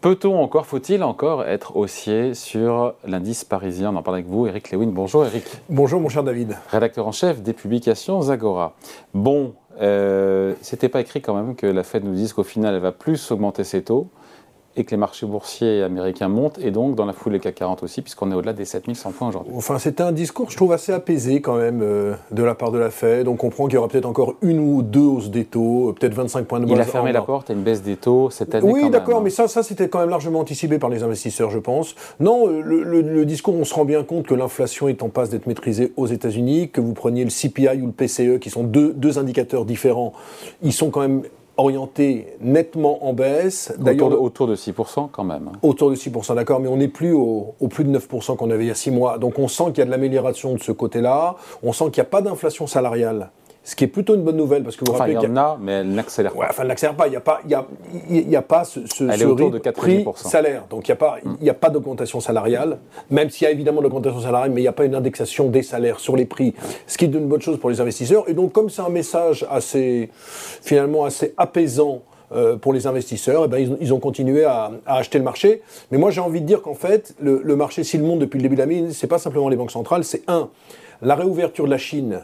Peut-on encore, faut-il encore être haussier sur l'indice parisien? On en parle avec vous, Eric Lewin. Bonjour Eric. Bonjour mon cher David. Rédacteur en chef des publications Zagora. Bon, euh, c'était pas écrit quand même que la Fed nous dise qu'au final elle va plus augmenter ses taux et que les marchés boursiers américains montent, et donc dans la foule les CAC 40 aussi, puisqu'on est au-delà des 7100 points aujourd'hui. Enfin, c'était un discours, je trouve, assez apaisé quand même euh, de la part de la Fed. On comprend qu'il y aura peut-être encore une ou deux hausses des taux, euh, peut-être 25 points de base. Il a fermé la porte à une baisse des taux cette année. Oui, d'accord, mais ça, ça c'était quand même largement anticipé par les investisseurs, je pense. Non, euh, le, discours, on se rend bien compte que l'inflation est en passe d'être maîtrisée aux États-Unis, que vous preniez le CPI ou le PCE, qui sont deux, deux indicateurs différents, ils sont quand même orienté nettement en baisse. Autour autour de 6% quand même. Autour de 6%, d'accord, mais on n'est plus au, au, plus de 9% qu'on avait il y a 6 mois. Donc on sent qu'il y a de l'amélioration de ce côté-là, on sent qu'il n'y a pas d'inflation salariale ce qui est plutôt une bonne nouvelle parce que vous enfin, il y en a, mais elle n'accélère pas. enfin, elle n'accélère pas. Il n'y a pas, il y a, il y a pas ce, ce, elle est autour de prix salaire. Donc il n'y a pas, il y a pas d'augmentation salariale, même s'il y a évidemment de l'augmentation salariale, mais il n'y a pas une indexation des salaires sur les prix, ce qui est une bonne chose pour les investisseurs. Et donc comme c'est un message assez, finalement assez apaisant euh, pour les investisseurs, eh ben, ils, ils, ont continué à, à, acheter le marché. Mais moi, j'ai envie de dire qu'en fait, le, le marché, s'il monte depuis le début de l'année, c'est pas simplement les banques centrales, c'est un, la réouverture de la Chine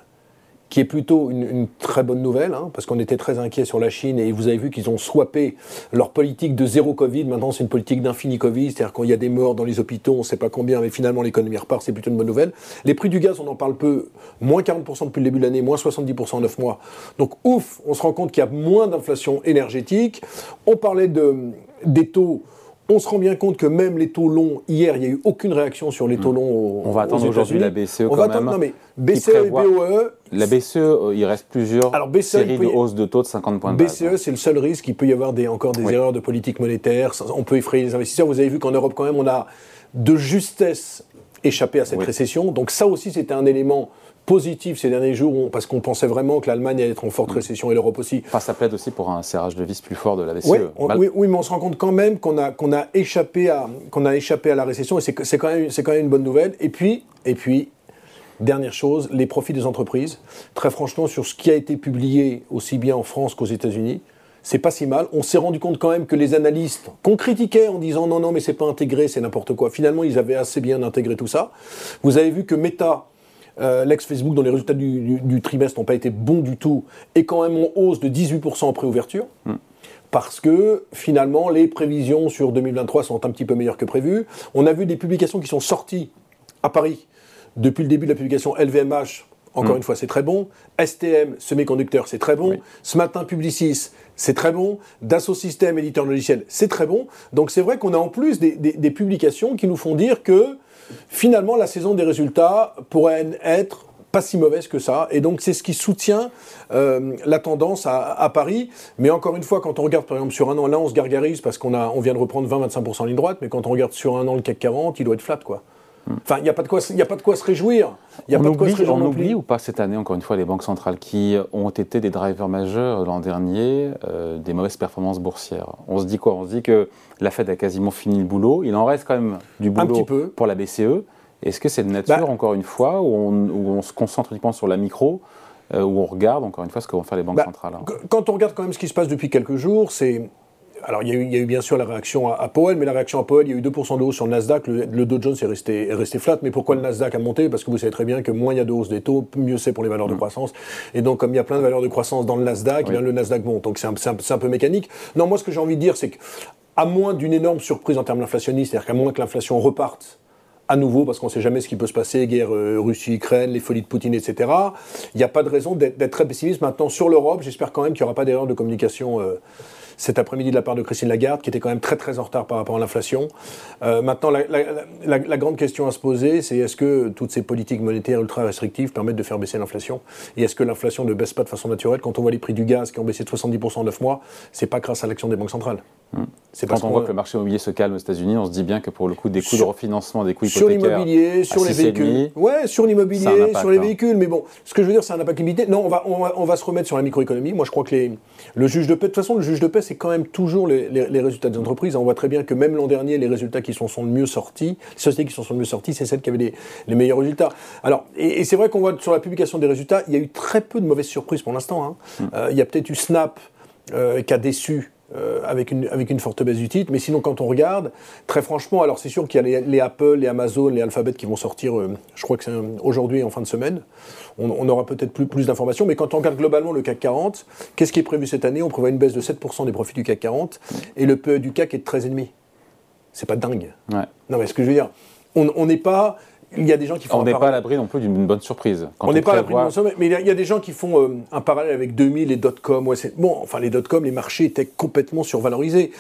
qui est plutôt une, très bonne nouvelle, hein, parce qu'on était très inquiet sur la Chine et vous avez vu qu'ils ont swappé leur politique de zéro Covid. Maintenant, c'est une politique d'infini Covid, c'est-à-dire qu'il y a des morts dans les hôpitaux, on ne sait pas combien, mais finalement l'économie repart, c'est plutôt une bonne nouvelle. Les prix du gaz, on en parle peu, moins 40% depuis le début de l'année, moins 70% en 9 mois. Donc ouf, on se rend compte qu'il y a moins d'inflation énergétique. On parlait de, des taux on se rend bien compte que même les taux longs, hier, il n'y a eu aucune réaction sur les taux hmm. longs. on va attendre aujourd'hui la BCE on quand va attendre, Non mais BCE et BOE. La BCE, euh, il reste plusieurs Alors, BCE, séries de hausse de taux de 50 points de base. BCE, c'est le seul risque. Il peut y avoir des, encore des erreurs de politique monétaire. On peut effrayer les investisseurs. Vous avez vu qu'en Europe, quand même, on a de justesse échappé à cette récession. Donc ça aussi, c'était un élément positif ces derniers jours, parce qu'on pensait vraiment que l'Allemagne allait être en forte mm. récession et l'Europe aussi. Enfin, ça plaide aussi pour un serrage de vis plus fort de la BCE. Oui, oui, mais on se rend compte quand même qu'on a, qu'on a, échappé, à, qu'on a échappé à la récession, et c'est, c'est, quand même, c'est quand même une bonne nouvelle. Et puis, et puis, dernière chose, les profits des entreprises. Très franchement, sur ce qui a été publié aussi bien en France qu'aux États-Unis, c'est pas si mal. On s'est rendu compte quand même que les analystes qu'on critiquait en disant non, non, mais c'est pas intégré, c'est n'importe quoi. Finalement, ils avaient assez bien intégré tout ça. Vous avez vu que Meta, euh, l'ex-Facebook, dont les résultats du, trimestre n'ont pas été bons du tout, est quand même en hausse de 18% en préouverture. Hmm. Parce que finalement, les prévisions sur 2023 sont un petit peu meilleures que prévues. On a vu des publications qui sont sorties à Paris depuis le début de la publication LVMH. Encore hmm. une fois, c'est très bon. STM, semi-conducteur, c'est très bon. Ce matin, Publicis, c'est très bon. Dassault Systèmes, éditeur logiciel, c'est très bon. Donc c'est vrai qu'on a en plus des, des, publications qui nous font dire que finalement, la saison des résultats pourrait être pas si mauvaise que ça. Et donc, c'est ce qui soutient euh, la tendance à, Paris. Mais encore une fois, quand on regarde par exemple sur un an, là, on se gargarise parce qu'on on vient de reprendre 20-25% en ligne droite. Mais quand on regarde sur un an le CAC 40, il doit être flat, quoi. Enfin, il n'y a, pas de quoi, a pas de quoi se réjouir. Y a on pas oublie, de quoi se on oublie ou pas cette année, encore une fois, les banques centrales qui ont été des drivers majeurs l'an dernier euh, des mauvaises performances boursières. On se dit quoi? On se dit que la Fed a quasiment fini le boulot. Il en reste quand même du boulot pour la BCE. Est-ce que c'est de nature, bah. encore une fois, où on, se concentre uniquement sur la micro euh, où on regarde encore une fois ce que vont faire les banques bah, centrales. Quand on regarde quand même ce qui se passe depuis quelques jours, c'est alors, il y, a eu, bien sûr la réaction à, Powell, mais la réaction à Powell, il y a eu 2% de hausse sur le Nasdaq. Le, Dow Jones est resté, resté flat. Mais pourquoi le Nasdaq a monté? Parce que vous savez très bien que moins il y a de hausse des taux, mieux c'est pour les valeurs de mm. croissance. Et donc, comme il y a plein de valeurs de croissance dans le Nasdaq, eh le Nasdaq monte. Donc, c'est un, peu mécanique. Non, moi, ce que j'ai envie de dire, c'est qu'à moins d'une énorme surprise en termes inflationnistes, c'est-à-dire qu'à moins que l'inflation reparte à nouveau, parce qu'on ne sait jamais ce qui peut se passer, guerre euh, Russie-Ukraine, les folies de Poutine, etc. Il n'y a pas de raison d'être très pessimiste. Maintenant, sur l'Europe, j'espère quand même qu'il n'y aura pas d'erreur de communication euh, cet après-midi de la part de Christine Lagarde, qui était quand même très très en retard par rapport à l'inflation. Euh, maintenant, la, grande question à se poser, c'est est-ce que toutes ces politiques monétaires ultra restrictives permettent de faire baisser l'inflation? Et est-ce que l'inflation ne baisse pas de façon naturelle? Quand on voit les prix du gaz qui ont baissé de 70% en 9 mois, c'est pas grâce à l'action des banques centrales. Mmh. Quand on voit que le marché immobilier se calme aux États-Unis, on se dit bien que pour le coup, des coûts de refinancement, des coûts hypothécaires. Sur l'immobilier, sur les véhicules. Ouais, sur l'immobilier, sur les hein. véhicules. Mais bon, ce que je veux dire, c'est un impact limité. Non, on va, on va, se remettre sur la microéconomie. Moi, je crois que les, le juge de paix, de toute façon, le juge de paix, c'est quand même toujours les, résultats des entreprises. On voit très bien que même l'an dernier, les résultats qui sont, sont le mieux sortis, les sociétés qui sont, sont le mieux sorties, c'est celles qui avaient les, meilleurs résultats. Alors, et, c'est vrai qu'on voit sur la publication des résultats, il y a eu très peu de mauvaises surprises pour l'instant. Hein. Hmm. Euh, il y a peut-être eu Snap euh, qui a déçu euh, avec, une, avec une forte baisse du titre. Mais sinon, quand on regarde, très franchement, alors c'est sûr qu'il y a les, Apple, les Amazon, les Alphabet qui vont sortir, euh, je crois que c'est aujourd'hui en fin de semaine. On, aura peut-être plus, plus d'informations. Mais quand on regarde globalement le CAC 40, qu'est-ce qui est prévu cette année? On prévoit une baisse de 7% des profits du CAC 40 et le PE du CAC est de 13,5. C'est pas dingue. Non, mais ce que je veux dire, on n'est pas il y a des gens qui font. On n'est pas à l'abri non plus d'une bonne surprise. on n'est pas à l'abri d'une bonne surprise, mais il y, a, des gens qui font euh, un parallèle avec 2000 et dot-com. Ouais, bon, enfin, les dot-com, les marchés étaient complètement survalorisés.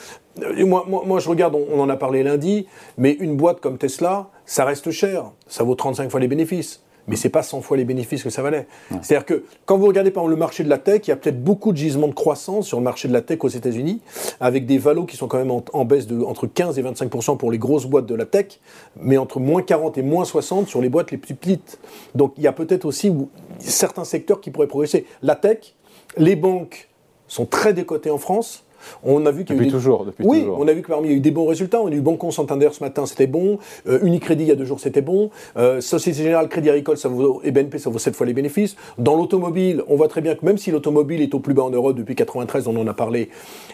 Euh, moi, moi, je regarde, on, en a parlé lundi, mais une boîte comme Tesla, ça reste cher. Ça vaut 35 fois les bénéfices mais c'est pas 100 fois les bénéfices que ça valait. C'est-à-dire que quand vous regardez par exemple le marché de la tech, il y a peut-être beaucoup de gisements de croissance sur le marché de la tech aux États-Unis, avec des valos qui sont quand même en, baisse de entre 15 et 25% pour les grosses boîtes de la tech, mais entre moins 40 et moins 60 sur les boîtes les plus petites. Donc il y a peut-être aussi certains secteurs qui pourraient progresser. La tech, les banques sont très décotées en France. On a vu qu'il y a eu toujours, depuis oui, on a vu que parmi il y a eu des bons résultats. On a eu Banco Santander ce matin, c'était bon. Euh, Unicredit il y a deux jours, c'était bon. Euh, Société Générale, Crédit Agricole, ça vaut, et BNP, ça vaut sept fois les bénéfices. Dans l'automobile, on voit très bien que même si l'automobile est au plus bas en Europe depuis 93, on en a parlé,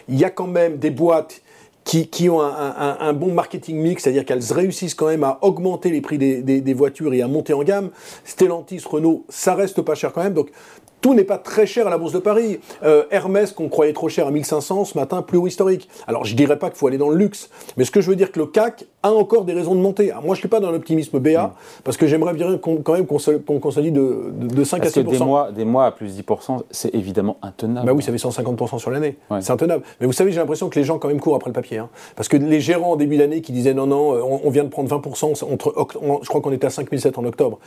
il y a quand même des boîtes qui, ont un, bon marketing mix, c'est-à-dire qu'elles réussissent quand même à augmenter les prix des, des, voitures et à monter en gamme. Stellantis, Renault, ça reste pas cher quand même. Donc tout n'est pas très cher à la Bourse de Paris. Euh, Hermès, qu'on croyait trop cher à 1500, ce matin, plus haut historique. Alors, je dirais pas qu'il faut aller dans le luxe, mais ce que je veux dire que le CAC a encore des raisons de monter. moi, je ne suis pas dans l'optimisme BA, mm. parce que j'aimerais bien quand même qu'on consolide de, de, 5 à 6 que des mois, des mois à plus 10%, c'est évidemment intenable. Bah oui, ça fait 150% sur l'année. C'est intenable. Mais vous savez, j'ai l'impression que les gens quand même courent après le papier. Hein. Parce que les gérants en début d'année qui disaient non, non, on, vient de prendre 20%, entre, je crois qu'on était à 5007 en octobre.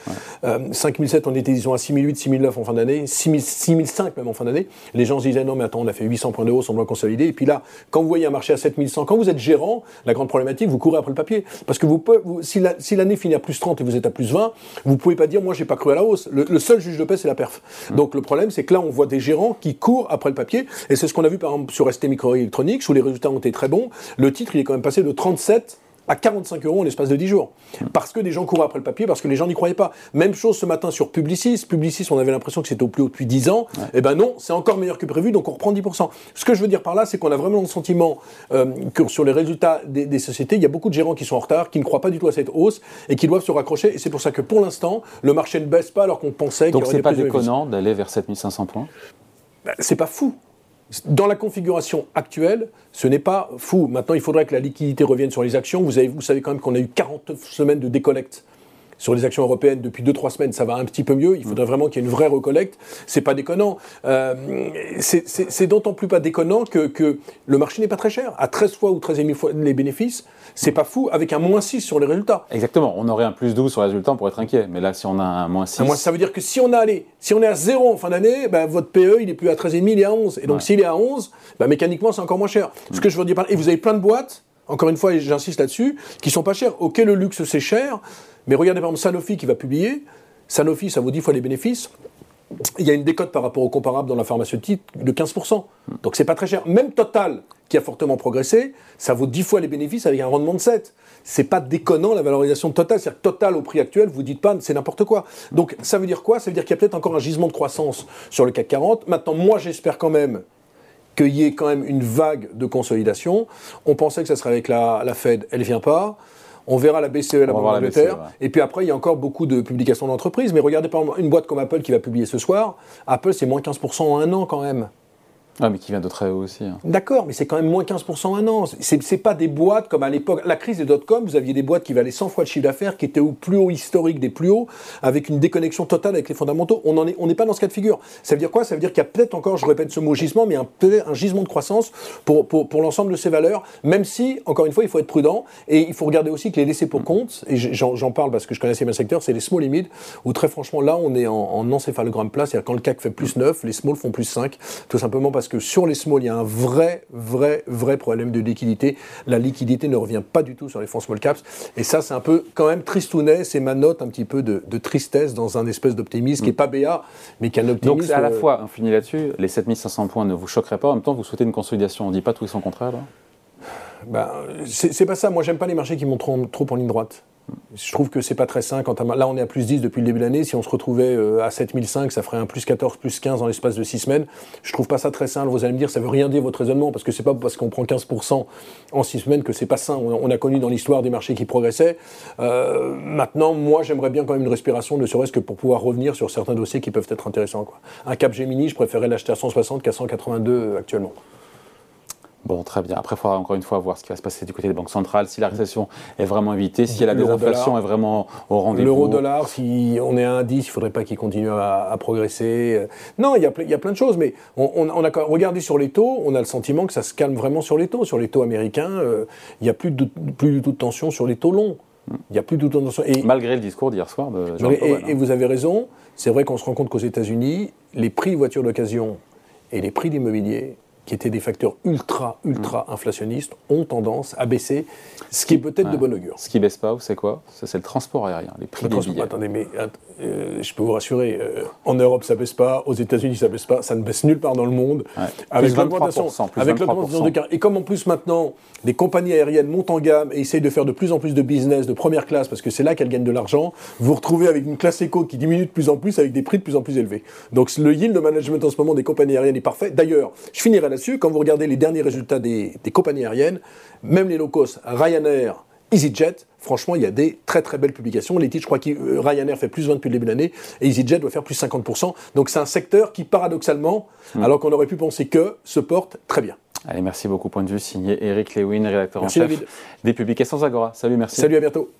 Ouais. 5007, euh, on était disons à 6008, 6009 en fin d'année, 6005 même en fin d'année. Les gens se disaient non, mais attends, on a fait 800 points de hausse, on doit consolider. Et puis là, quand vous voyez un marché à 7100, quand vous êtes gérant, la grande problématique, vous courez après le papier. Parce que vous, si l'année finit à plus 30 et vous êtes à plus 20, vous pouvez pas dire moi j'ai pas cru à la hausse. Le, seul juge de paix c'est la perf. Mmh. Donc le problème c'est que là on voit des gérants qui courent après le papier. Et c'est ce qu'on a vu par exemple sur ST Microelectronics où les résultats ont été très bons. Le titre il est quand même passé de 37 à 45 euros en l'espace de 10 jours. Parce que des gens couraient après le papier, parce que les gens n'y croyaient pas. Même chose ce matin sur Publicis. Publicis, on avait l'impression que c'était au plus haut depuis 10 ans. Eh ben non, c'est encore meilleur que prévu, donc on reprend 10%. Ce que je veux dire par là, c'est qu'on a vraiment le sentiment euh, que sur les résultats des, sociétés, il y a beaucoup de gérants qui sont en retard, qui ne croient pas du tout à cette hausse et qui doivent se raccrocher. Et c'est pour ça que pour l'instant, le marché ne baisse pas alors qu'on pensait qu'il y aurait Donc c'est pas déconnant d'aller vers 7500 points? Ben, C'est pas fou. Dans la configuration actuelle, ce n'est pas fou. Maintenant, il faudrait que la liquidité revienne sur les actions. Vous, avez, vous savez quand même qu'on a eu 40 semaines de décollecte sur les actions européennes depuis 2-3 semaines, ça va un petit peu mieux. Il faudrait vraiment qu'il y ait une vraie recollecte. C'est pas déconnant. Euh, c'est d'autant plus pas déconnant que, que le marché n'est pas très cher. À 13 fois ou 13 000 fois les bénéfices, c'est pas fou avec un moins 6 sur les résultats. Exactement. On aurait un plus 12 sur les résultats pour être inquiet. Mais là, si on a un moins 6. ça veut dire que si on, a allé, si on est à 0 en fin d'année, ben, votre PE, il est plus à 13,5, il est à 11. Et donc, s'il est à 11, ben, mécaniquement, c'est encore moins cher. Ce que je veux dire Et vous avez plein de boîtes, encore une fois, j'insiste là-dessus, qui sont pas chères. Ok, le luxe, c'est cher. Mais regardez par exemple Sanofi qui va publier. Sanofi, ça vaut 10 fois les bénéfices. Il y a une décote par rapport au comparable dans la pharmaceutique de 15%. Donc c'est pas très cher. Même Total, qui a fortement progressé, ça vaut 10 fois les bénéfices avec un rendement de 7. C'est pas déconnant la valorisation de Total. C'est-à-dire Total au prix actuel, vous dites pas c'est n'importe quoi. Donc ça veut dire quoi? Ça veut dire qu'il y a peut-être encore un gisement de croissance sur le CAC 40. Maintenant, moi j'espère quand même qu'il y ait quand même une vague de consolidation. On pensait que ça serait avec la, la Fed, elle vient pas. On verra la BCE, la Banque d'Angleterre. Et puis après, il y a encore beaucoup de publications d'entreprises. Mais regardez par exemple une boîte comme Apple qui va publier ce soir. Apple, c'est moins 15% en un an quand même. Ah, mais qui vient de très haut aussi. Hein. D'accord, mais c'est quand même moins 15% un an. C'est, c'est pas des boîtes comme à l'époque. La crise des dot-com, vous aviez des boîtes qui valaient 100 fois le chiffre d'affaires, qui étaient au plus haut historique des plus hauts, avec une déconnexion totale avec les fondamentaux. On n'est on pas dans ce cas de figure. Ça veut dire quoi? Ça veut dire qu'il y a peut-être encore, je répète ce mot gisement, mais un, un gisement de croissance pour, pour, pour l'ensemble de ces valeurs, même si, encore une fois, il faut être prudent. Et il faut regarder aussi que les laissés pour compte, et j'en, parle parce que je connais assez bien le secteur, c'est les small limits, où très franchement, là, on est en, en encéphalogramme plat, c'est-à-dire quand le CAC fait plus 9, les small font plus 5, tout simplement parce que sur les small, il y a un vrai, vrai, vrai problème de liquidité. La liquidité ne revient pas du tout sur les fonds small caps. Et ça, c'est un peu quand même tristounet. C'est ma note un petit peu de, tristesse dans un espèce d'optimisme qui n'est pas BA, mais qui est un optimisme. Donc, à la fois, on finit là-dessus, les 7500 points ne vous choqueraient pas. En même temps, vous souhaitez une consolidation. On ne dit pas tout et son contraire, là? Ben, c'est pas ça. Moi, j'aime pas les marchés qui montent trop, trop en ligne droite. Je trouve que c'est pas très sain. Quand là, on est à plus 10 depuis le début de l'année. Si on se retrouvait euh, à 7005, ça ferait un plus 14, plus 15 dans l'espace de 6 semaines. Je trouve pas ça très sain. Vous allez me dire, ça veut rien dire votre raisonnement, parce que c'est pas parce qu'on prend 15% en 6 semaines que c'est pas sain. On, a connu dans l'histoire des marchés qui progressaient. Euh, maintenant, moi, j'aimerais bien quand même une respiration, ne serait-ce que pour pouvoir revenir sur certains dossiers qui peuvent être intéressants. Un Cap Gemini, je préférais l'acheter à 160 qu'à 182 actuellement. Bon, très bien. Après, il faudra encore une fois voir ce qui va se passer du côté des banques centrales, si la récession est vraiment évitée, si la désinflation est vraiment au rendez-vous. L'euro-dollar, si on est à 1,10, il ne faudrait pas qu'il continue à, progresser. Non, il y, a, il y, a, plein de choses, mais on, a regardé sur les taux, on a le sentiment que ça se calme vraiment sur les taux. Sur les taux américains, euh, il n'y a plus, de, plus du tout de tension sur les taux longs. Il n'y a plus du tout de tension. Et, Malgré le discours d'hier soir de Jean et, et, et vous avez raison, c'est vrai qu'on se rend compte qu'aux États-Unis, les prix voitures d'occasion et les prix d'immobilier qui étaient des facteurs ultra, ultra mm. inflationnistes, ont tendance à baisser, ce qui est peut-être de bon augure. Ce qui baisse pas, c'est quoi? C'est le transport aérien, les prix des billets. Attendez, mais euh, je peux vous rassurer, euh, en Europe ça baisse pas, aux États-Unis ça baisse pas, ça ne baisse nulle part dans le monde. Avec l'augmentation, avec de car. Et comme en plus maintenant les compagnies aériennes montent en gamme et essayent de faire de plus en plus de business de première classe parce que c'est là qu'elles gagnent de l'argent, vous vous retrouvez avec une classe éco qui diminue de plus en plus avec des prix de plus en plus élevés. Donc le yield de management en ce moment des compagnies aériennes est parfait. D'ailleurs, je finirai là-dessus. Quand vous regardez les derniers résultats des, des compagnies aériennes, même les low cost, Ryanair, EasyJet, franchement, il y a des très très belles publications. Les titres, je crois que euh, Ryanair fait plus 20 depuis le début de l'année et EasyJet doit faire plus 50%. Donc c'est un secteur qui, paradoxalement, hmm. alors qu'on aurait pu penser que, se porte très bien. Allez, merci beaucoup. Point de vue signé Eric Lewin, rédacteur en chef des publications Agora. Salut, merci. Salut, à bientôt.